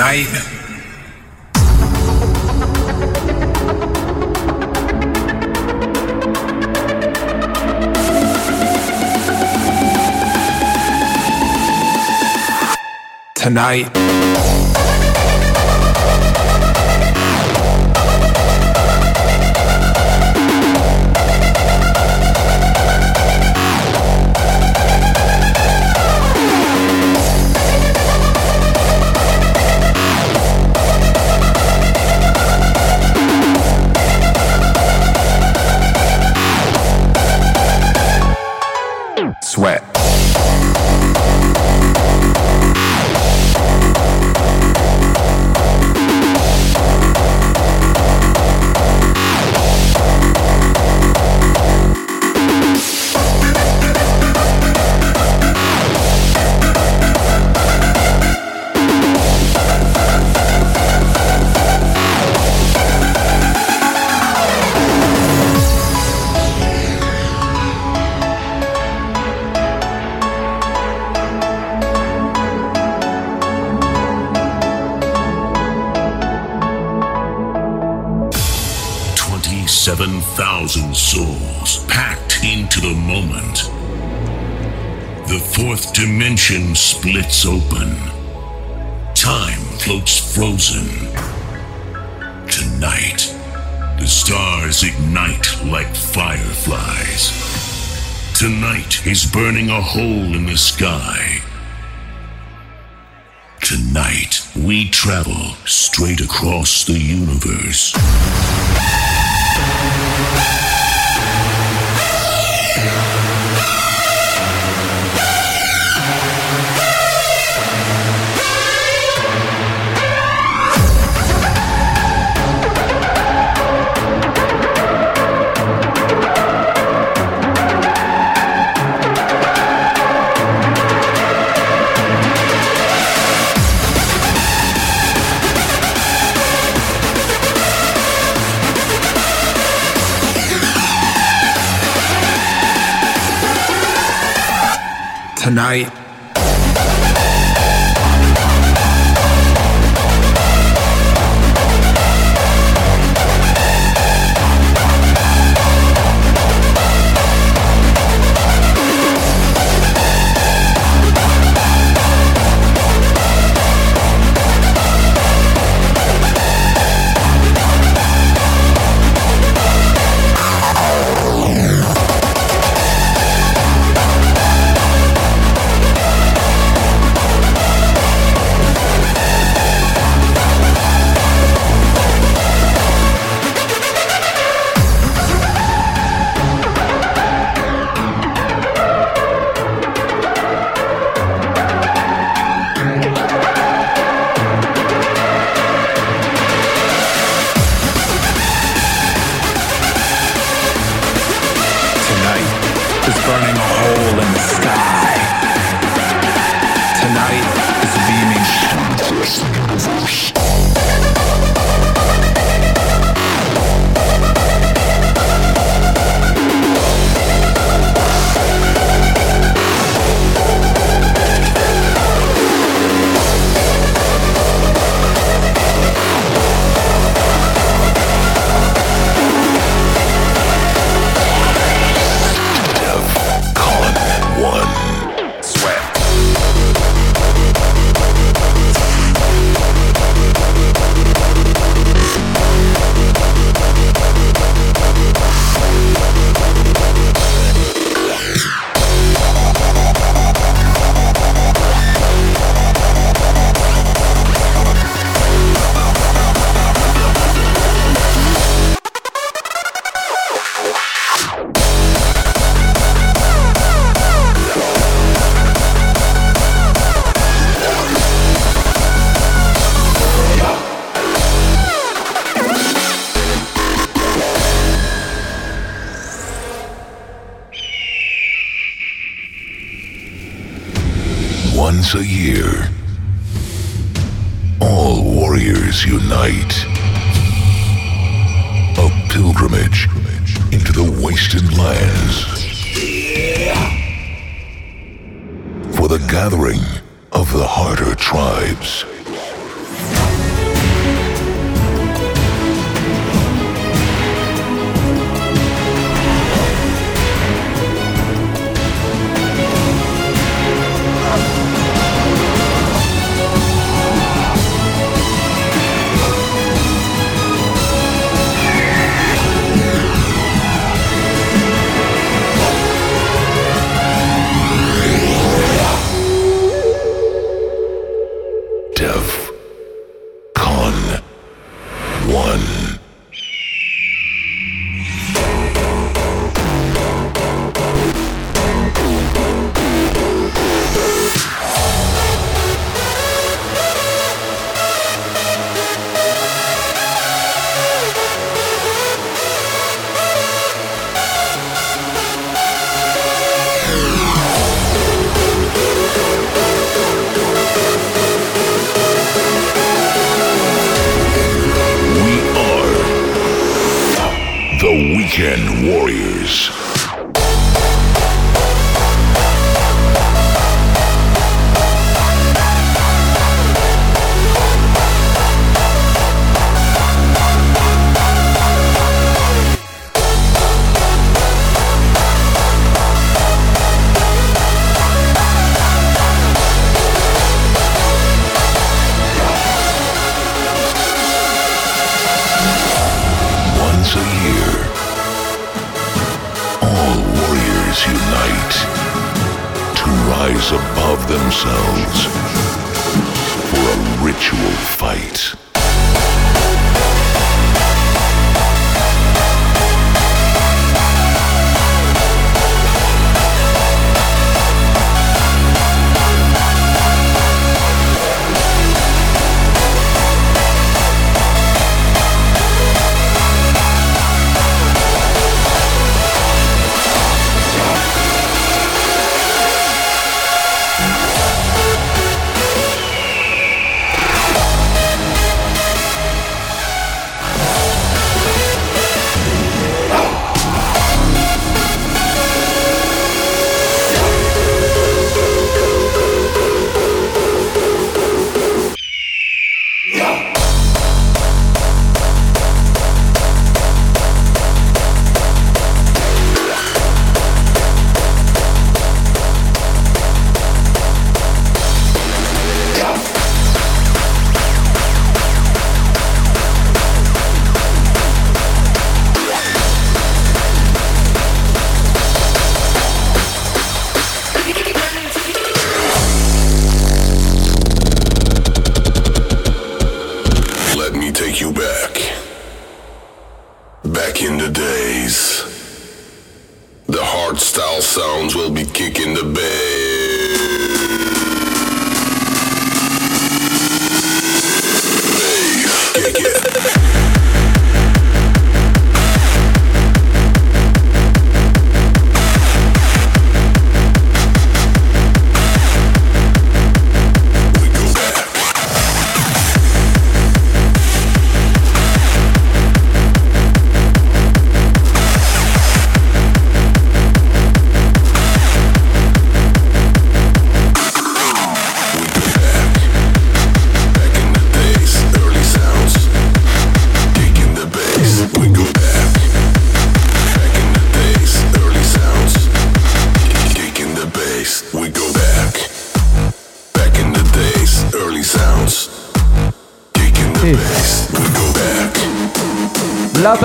Tonight, tonight. Splits open. Time floats frozen. Tonight, the stars ignite like fireflies. Tonight is burning a hole in the sky. Tonight, we travel straight across the universe. Tonight warriors unite. A pilgrimage into the wasted lands. For the gathering of the harder tribes. Above themselves for a ritual fight.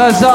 La base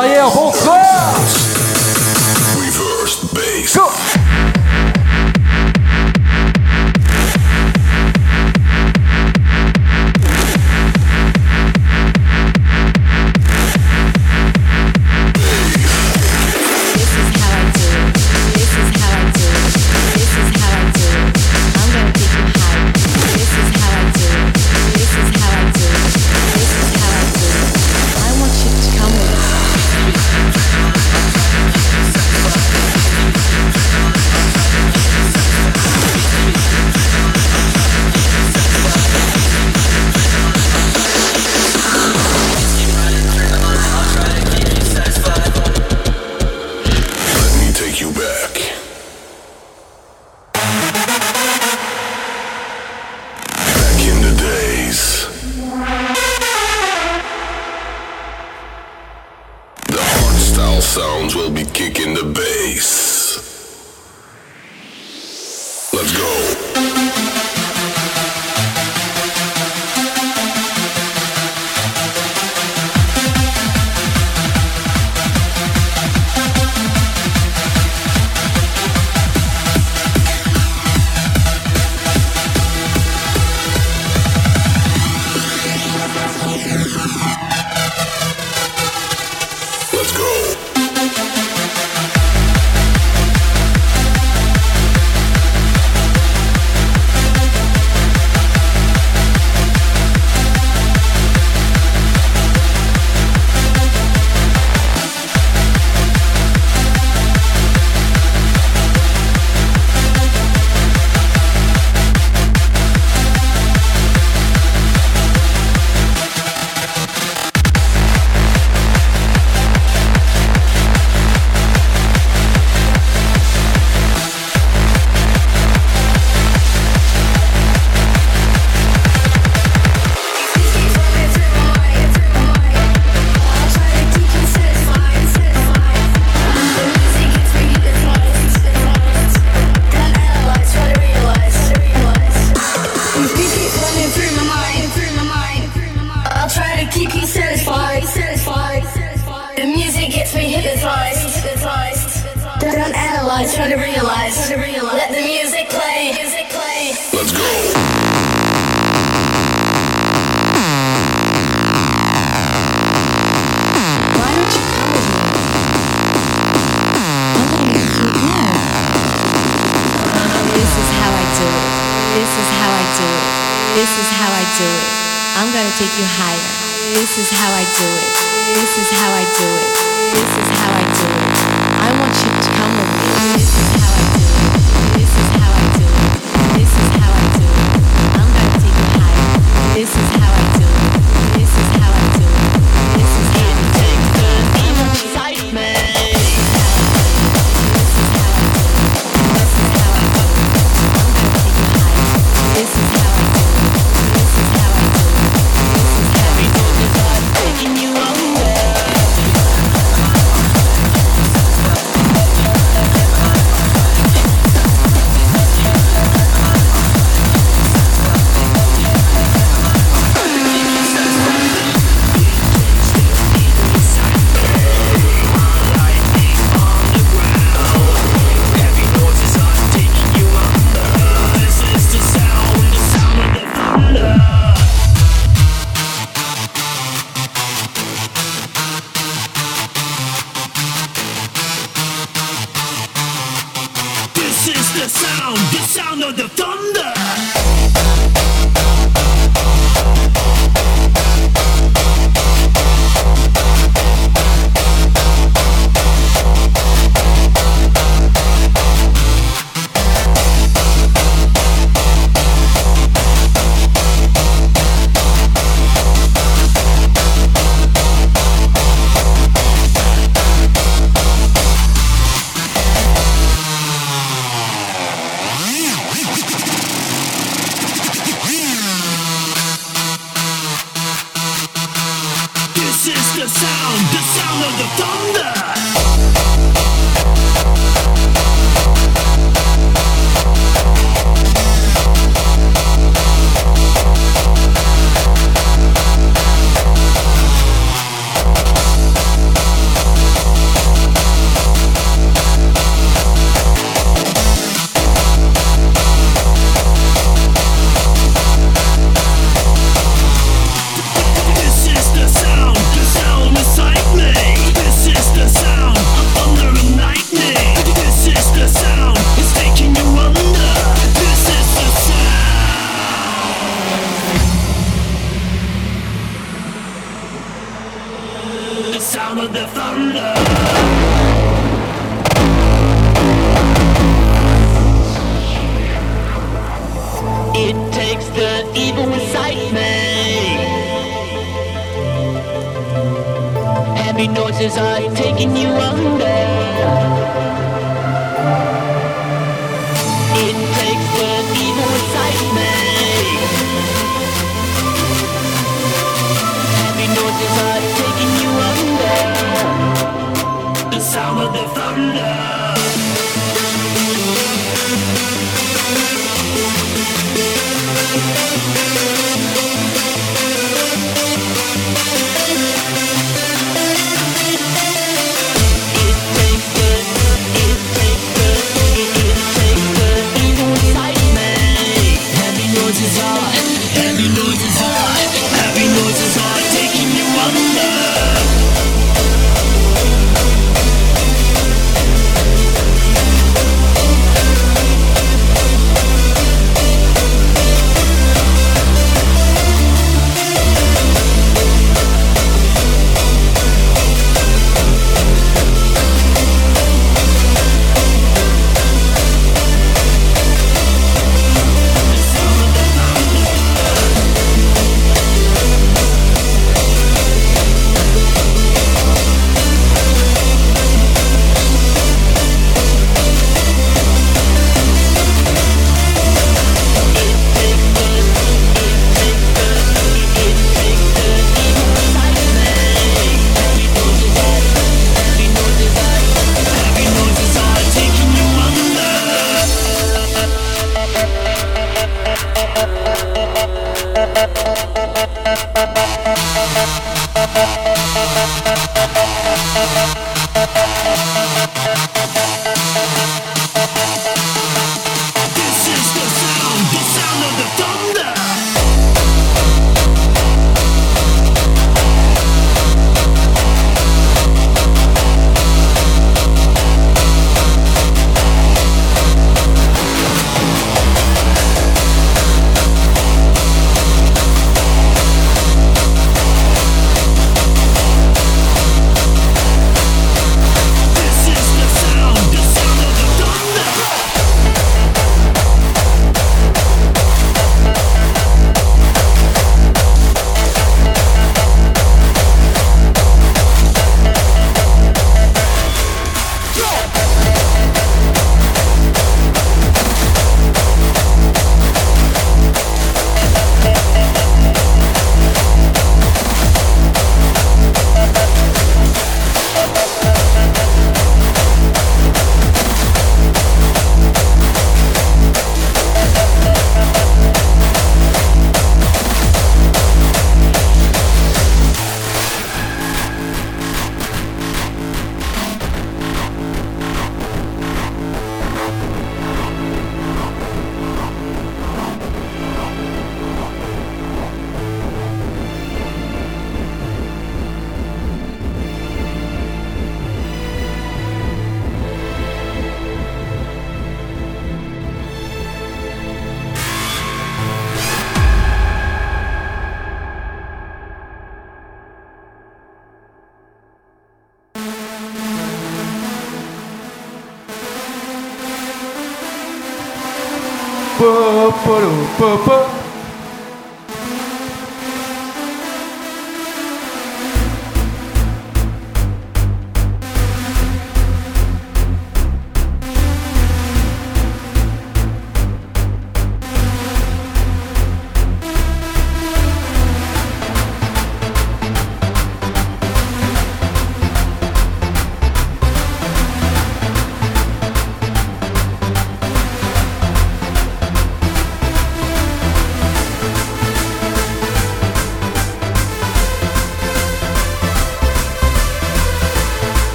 po, po, po,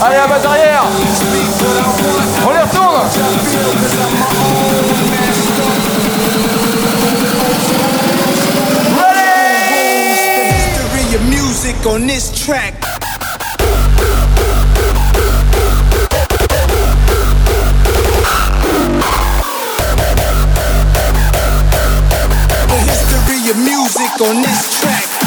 Allez, la base arrière Ready On this track. music on this track.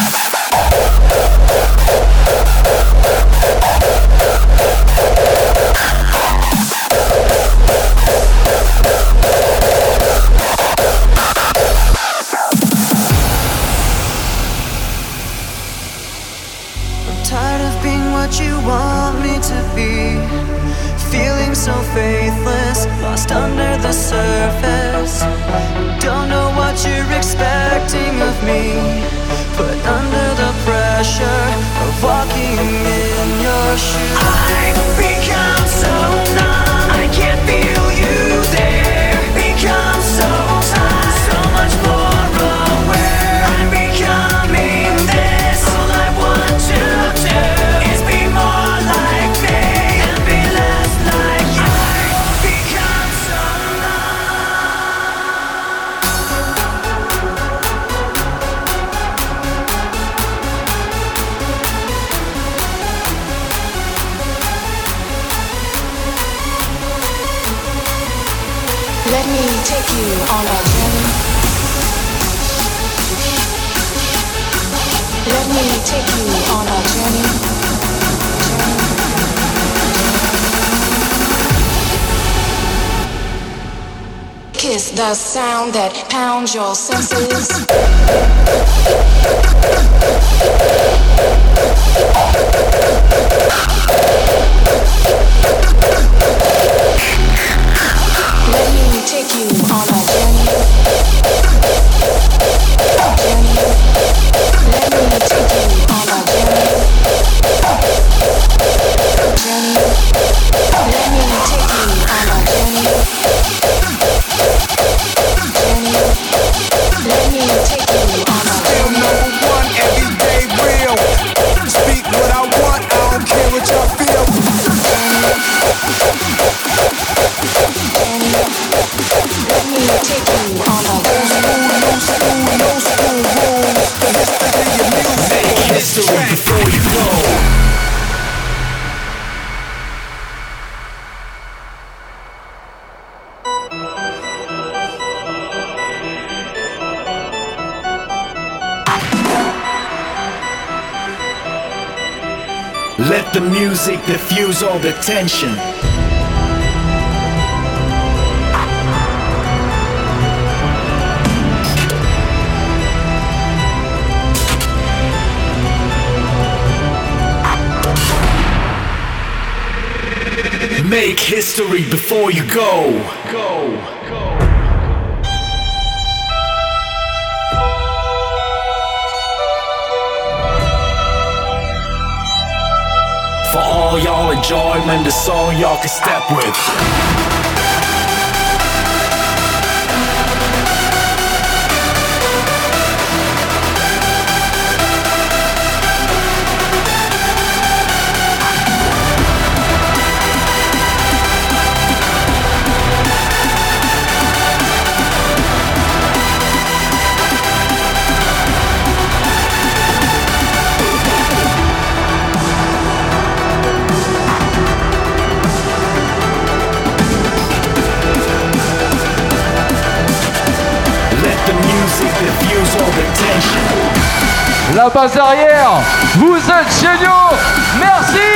so faithless, lost under the surface. Don't know what you're expecting me Put under the pressure of walking in your shoes. I've become The sound that pounds your senses. Let me take you on a journey. Journey. Diffuse the tension. Make history before you go. Go. All y'all enjoy enjoyment, the song y'all can step with. La base arrière, vous êtes géniaux. Merci.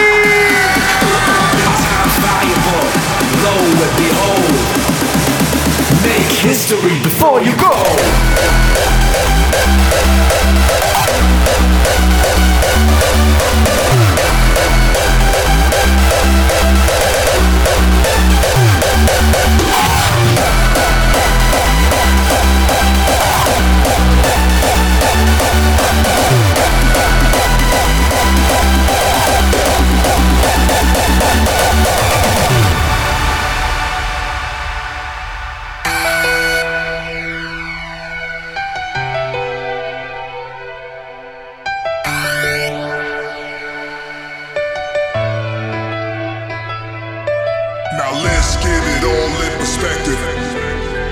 Perspective.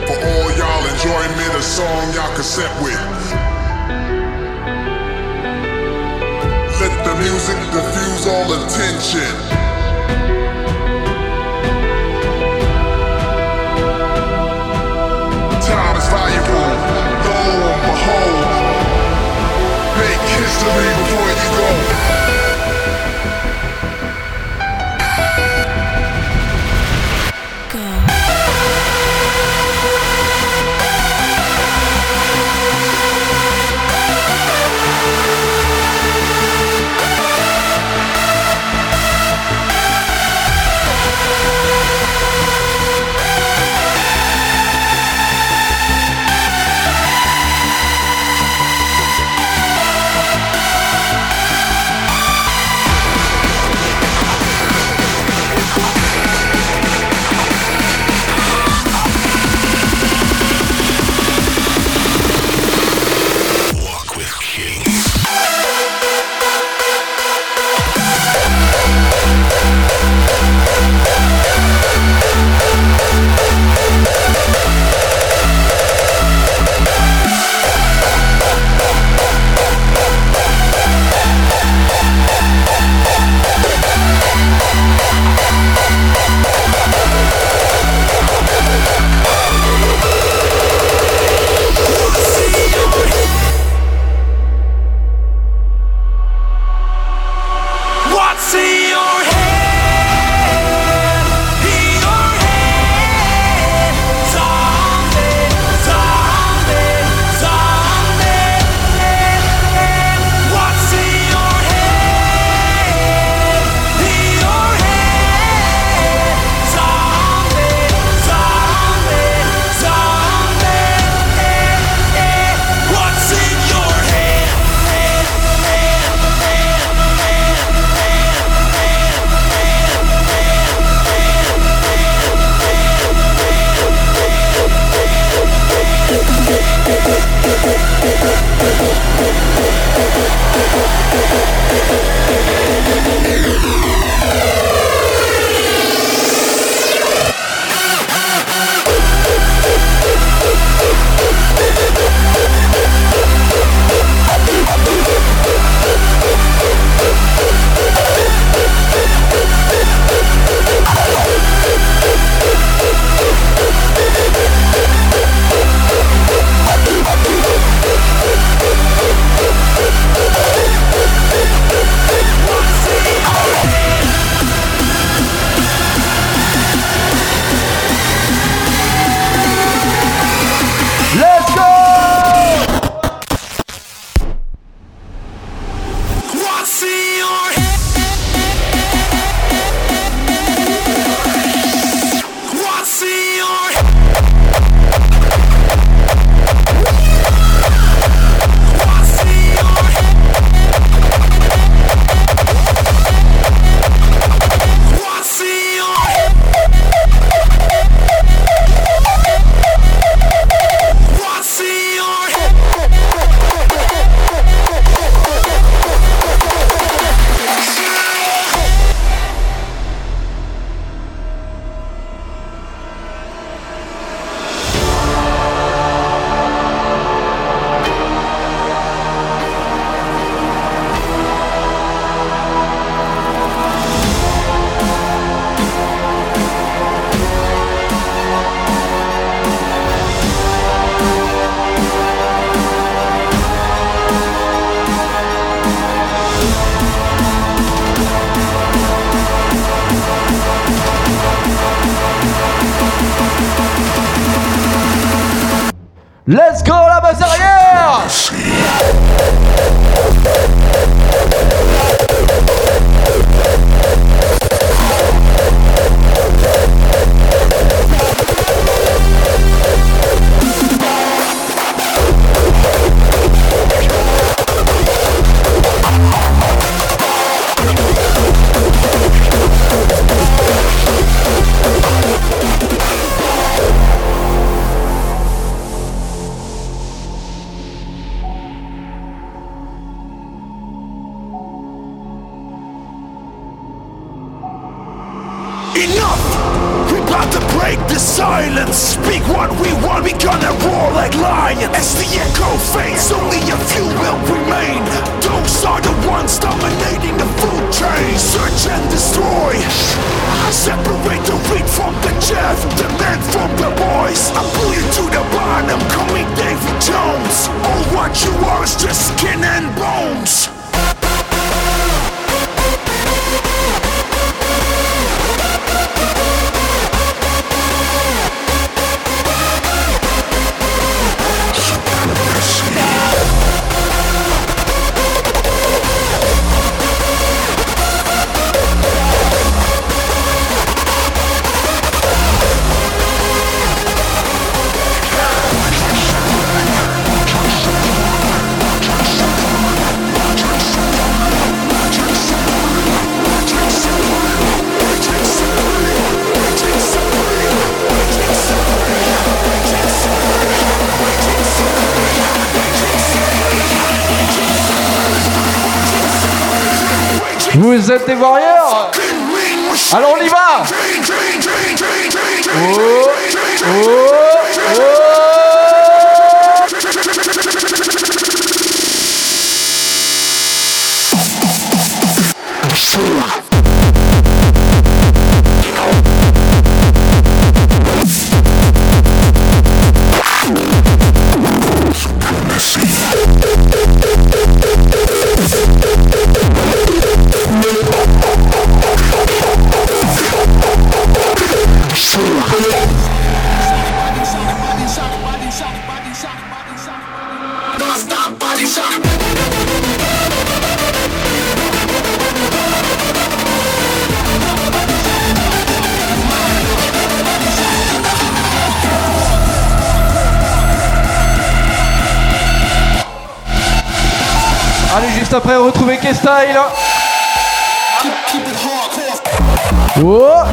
For all y'all enjoyment, a song y'all can set with. Let the music diffuse all attention. Time is valuable. Lo and behold. Make history positivo. K-Style. Oh